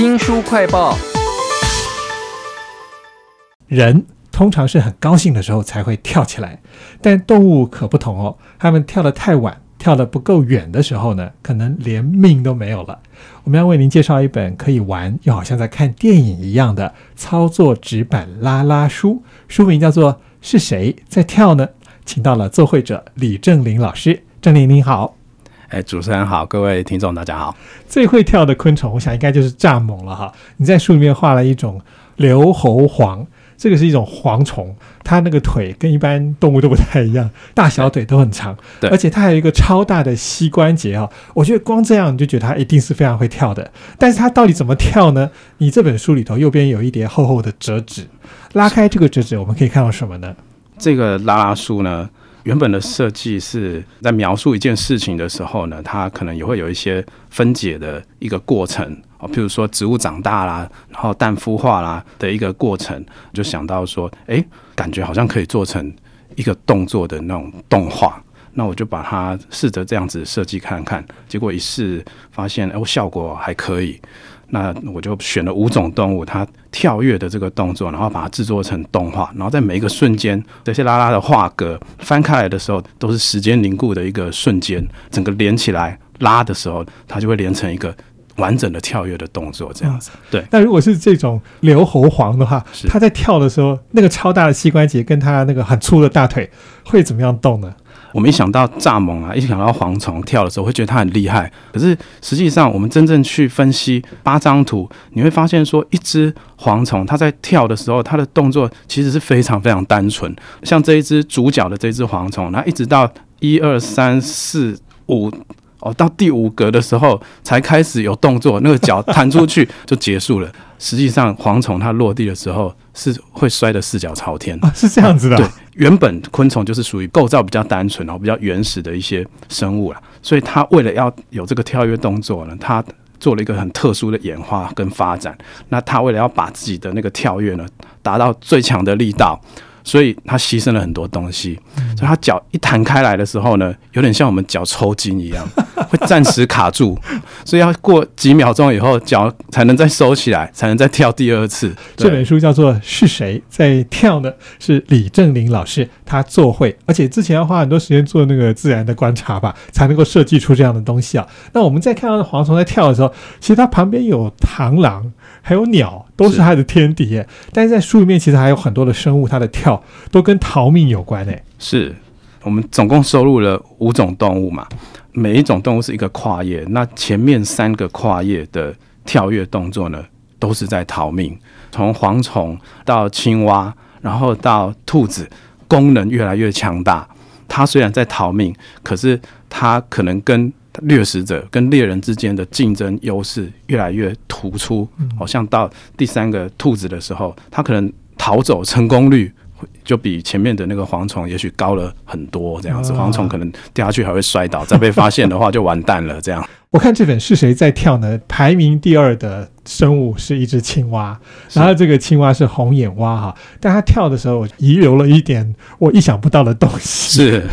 新书快报。人通常是很高兴的时候才会跳起来，但动物可不同哦。它们跳得太晚，跳得不够远的时候呢，可能连命都没有了。我们要为您介绍一本可以玩又好像在看电影一样的操作纸板拉拉书，书名叫做《是谁在跳呢》。请到了作绘者李正林老师，正林您好。哎，主持人好，各位听众大家好。最会跳的昆虫，我想应该就是蚱蜢了哈。你在书里面画了一种留喉黄，这个是一种蝗虫，它那个腿跟一般动物都不太一样，大小腿都很长，对而且它还有一个超大的膝关节啊。我觉得光这样你就觉得它一定是非常会跳的，但是它到底怎么跳呢？你这本书里头右边有一叠厚厚的折纸，拉开这个折纸，我们可以看到什么呢？这个拉拉书呢，原本的设计是在描述一件事情的时候呢，它可能也会有一些分解的一个过程啊，譬如说植物长大啦，然后蛋孵化啦的一个过程，就想到说，诶，感觉好像可以做成一个动作的那种动画。那我就把它试着这样子设计看看，结果一试发现，哦，效果还可以。那我就选了五种动物，它跳跃的这个动作，然后把它制作成动画，然后在每一个瞬间，这些拉拉的画格翻开来的时候，都是时间凝固的一个瞬间，整个连起来拉的时候，它就会连成一个完整的跳跃的动作，这样子。对，那如果是这种留喉黄的话，是它在跳的时候，那个超大的膝关节跟它那个很粗的大腿会怎么样动呢？我们一想到蚱蜢啊，一想到蝗虫跳的时候，会觉得它很厉害。可是实际上，我们真正去分析八张图，你会发现说，一只蝗虫它在跳的时候，它的动作其实是非常非常单纯。像这一只主角的这只蝗虫，那一直到一二三四五。哦，到第五格的时候才开始有动作，那个脚弹出去 就结束了。实际上，蝗虫它落地的时候是会摔得四脚朝天。啊，是这样子的啊、对，原本昆虫就是属于构造比较单纯，然后比较原始的一些生物啦，所以它为了要有这个跳跃动作呢，它做了一个很特殊的演化跟发展。那它为了要把自己的那个跳跃呢达到最强的力道，所以他牺牲了很多东西。所以他脚一弹开来的时候呢，有点像我们脚抽筋一样，会暂时卡住，所以要过几秒钟以后，脚才能再收起来，才能再跳第二次。这本书叫做《是谁在跳呢》，是李正林老师他做会，而且之前要花很多时间做那个自然的观察吧，才能够设计出这样的东西啊。那我们在看到蝗虫在跳的时候，其实它旁边有螳螂，还有鸟，都是是它的天敌耶。但是在书里面，其实还有很多的生物，它的跳都跟逃命有关诶。是我们总共收录了五种动物嘛，每一种动物是一个跨页，那前面三个跨页的跳跃动作呢，都是在逃命。从蝗虫到青蛙，然后到兔子，功能越来越强大。它虽然在逃命，可是它可能跟掠食者、跟猎人之间的竞争优势越来越突出。好、像到第三个兔子的时候，它可能逃走成功率就比前面的那个蝗虫也许高了很多。这样子，啊蝗虫可能掉下去还会摔倒，再被发现的话就完蛋了。这样 我看这本是谁在跳呢？排名第二的生物是一只青蛙，然后这个青蛙是红眼蛙哈，但它跳的时候我遗留了一点我意想不到的东西。是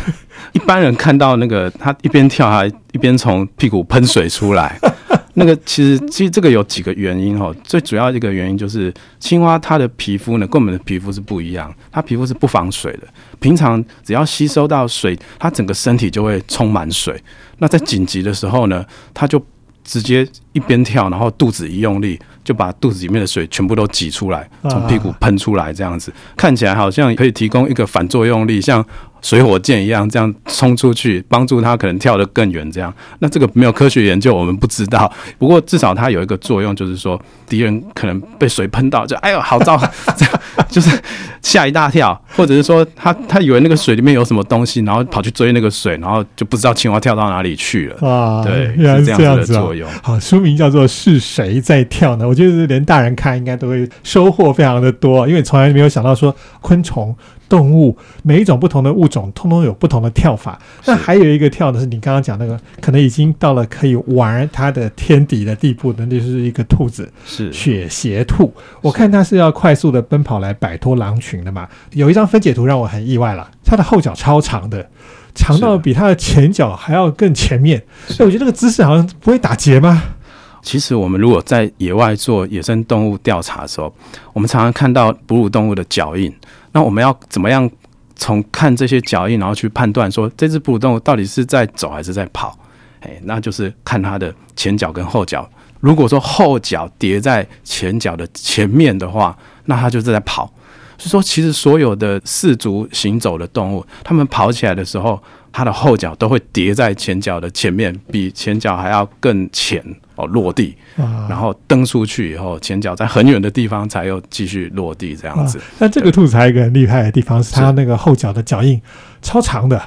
一般人看到那个他一边跳，还一边从屁股喷水出来。那个其实其实这个有几个原因哦，最主要一个原因就是青蛙它的皮肤呢跟我们的皮肤是不一样，它皮肤是不防水的，平常只要吸收到水，它整个身体就会充满水。那在紧急的时候呢，它就直接一边跳，然后肚子一用力，就把肚子里面的水全部都挤出来，从屁股喷出来，这样子看起来好像可以提供一个反作用力，像水火箭一样这样冲出去，帮助他可能跳得更远。这样，那这个没有科学研究，我们不知道。不过至少它有一个作用，就是说敌人可能被水喷到，就哎呦好糟，这样 就是吓一大跳，或者是说他他以为那个水里面有什么东西，然后跑去追那个水，然后就不知道青蛙跳到哪里去了。啊，对，原来是是这样子的作。用。好，书名叫做《是谁在跳呢》？我觉得连大人看应该都会收获非常的多，因为从来没有想到说昆虫、动物每一种不同的物种，通通有不同的跳法。那还有一个跳的是你刚刚讲那个，可能已经到了可以玩它的天敌的地步的，那就是一个兔子。是雪鞋兔，我看它是要快速的奔跑来摆脱狼群的嘛。有一张分解图让我很意外了，它的后脚超长的，长到比它的前脚还要更前面。是所以我觉得那个姿势好像不会打结吗？其实我们如果在野外做野生动物调查的时候，我们常常看到哺乳动物的脚印。那我们要怎么样从看这些脚印，然后去判断说这只哺乳动物到底是在走还是在跑？哎，那就是看它的前脚跟后脚。如果说后脚叠在前脚的前面的话，那它就是在跑。所以说，其实所有的四足行走的动物，它们跑起来的时候，它的后脚都会叠在前脚的前面，比前脚还要更前哦落地，然后蹬出去以后，前脚在很远的地方才又继续落地这样子。那这个兔子还有一个很厉害的地方，是它那个后脚的脚印超长的。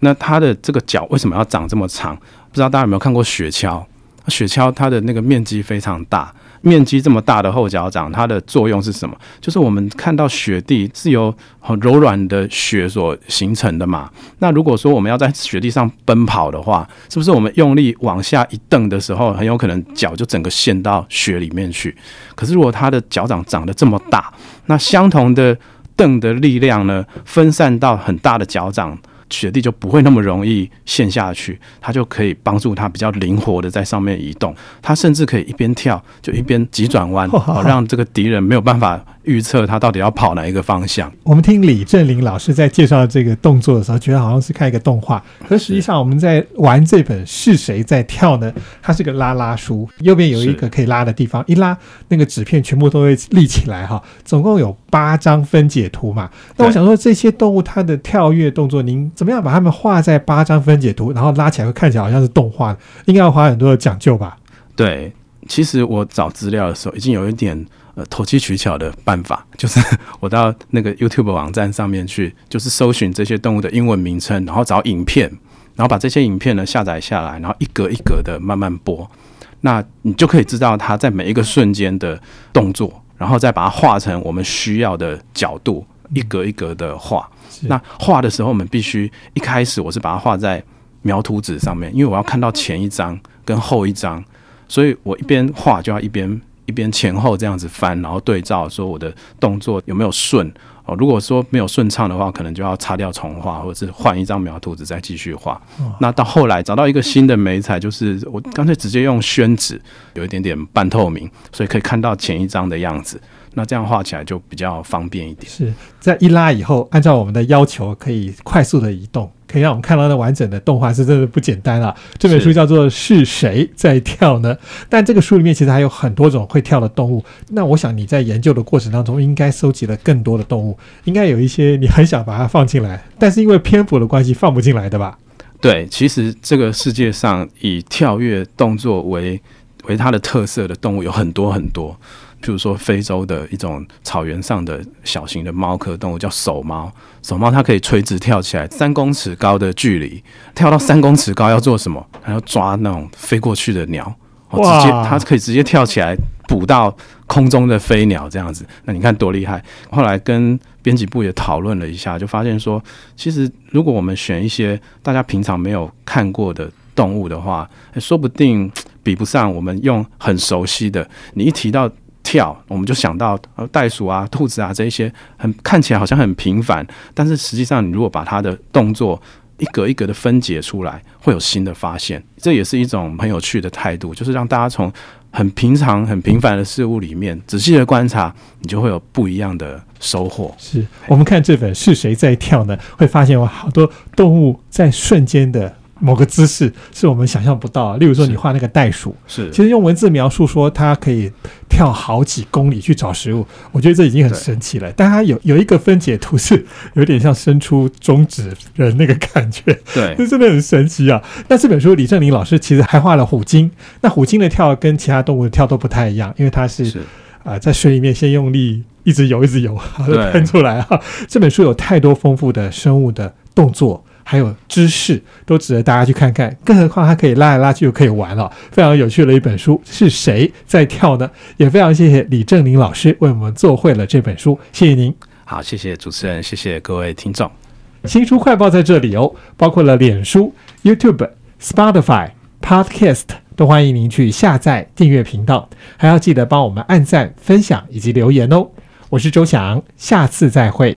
那它的这个脚为什么要长这么长？不知道大家有没有看过雪橇？雪橇它的那个面积非常大。面积这么大的后脚掌，它的作用是什么？就是我们看到雪地是由很柔软的雪所形成的嘛。那如果说我们要在雪地上奔跑的话，是不是我们用力往下一蹬的时候，很有可能脚就整个陷到雪里面去？可是如果它的脚掌长得这么大，那相同的蹬的力量呢，分散到很大的脚掌。雪地就不会那么容易陷下去，它就可以帮助它比较灵活的在上面移动。它甚至可以一边跳就一边急转弯，让这个敌人没有办法。预测它到底要跑哪一个方向？我们听李振林老师在介绍这个动作的时候，觉得好像是看一个动画，可实际上我们在玩这本是谁在跳呢？它是个拉拉书，右边有一个可以拉的地方，一拉那个纸片全部都会立起来哈。总共有八张分解图嘛？那我想说这些动物它的跳跃动作，您怎么样把它们画在八张分解图，然后拉起来会看起来好像是动画？应该要花很多的讲究吧？对，其实我找资料的时候已经有一点。呃，投机取巧的办法就是我到那个 YouTube 网站上面去，就是搜寻这些动物的英文名称，然后找影片，然后把这些影片呢下载下来，然后一格一格的慢慢播，那你就可以知道它在每一个瞬间的动作，然后再把它画成我们需要的角度，一格一格的画。那画的时候，我们必须一开始我是把它画在描图纸上面，因为我要看到前一张跟后一张，所以我一边画就要一边。一边前后这样子翻，然后对照说我的动作有没有顺哦。如果说没有顺畅的话，可能就要擦掉重画，或者是换一张描图纸再继续画。那到后来找到一个新的眉彩，就是我干脆直接用宣纸，有一点点半透明，所以可以看到前一张的样子。那这样画起来就比较方便一点。是在一拉以后，按照我们的要求，可以快速的移动。可以让我们看到那完整的动画是真的不简单啊！这本书叫做《是谁在跳呢》？但这个书里面其实还有很多种会跳的动物。那我想你在研究的过程当中，应该收集了更多的动物，应该有一些你很想把它放进来，但是因为篇幅的关系放不进来的吧？对，其实这个世界上以跳跃动作为为它的特色的动物有很多很多。譬如说，非洲的一种草原上的小型的猫科动物叫手猫。手猫它可以垂直跳起来三公尺高的距离，跳到三公尺高要做什么？它要抓那种飞过去的鸟，哦直接它可以直接跳起来捕到空中的飞鸟这样子。那你看多厉害！后来跟编辑部也讨论了一下，就发现说，其实如果我们选一些大家平常没有看过的动物的话，说不定比不上我们用很熟悉的。你一提到。跳，我们就想到呃袋鼠啊、兔子啊这一些很看起来好像很平凡，但是实际上你如果把它的动作一格一格的分解出来，会有新的发现。这也是一种很有趣的态度，就是让大家从很平常、很平凡的事物里面仔细的观察，你就会有不一样的收获。是我们看这本是谁在跳呢？会发现有好多动物在瞬间的。某个姿势是我们想象不到，例如说你画那个袋鼠，是其实用文字描述说它可以跳好几公里去找食物，我觉得这已经很神奇了。但它有有一个分解图是有点像伸出中指人那个感觉，对，这真的很神奇啊。那这本书李正林老师其实还画了虎鲸，那虎鲸的跳跟其他动物的跳都不太一样，因为它是啊在水里面先用力一直游一直游，喷出来啊。这本书有太多丰富的生物的动作。还有知识都值得大家去看看，更何况它可以拉来拉去又可以玩了，非常有趣的一本书。是谁在跳呢？也非常谢谢李正林老师为我们做会了这本书，谢谢您。好，谢谢主持人，谢谢各位听众。新书快报在这里哦，包括了脸书、YouTube、Spotify、Podcast，都欢迎您去下载订阅频道，还要记得帮我们按赞、分享以及留言哦。我是周翔，下次再会。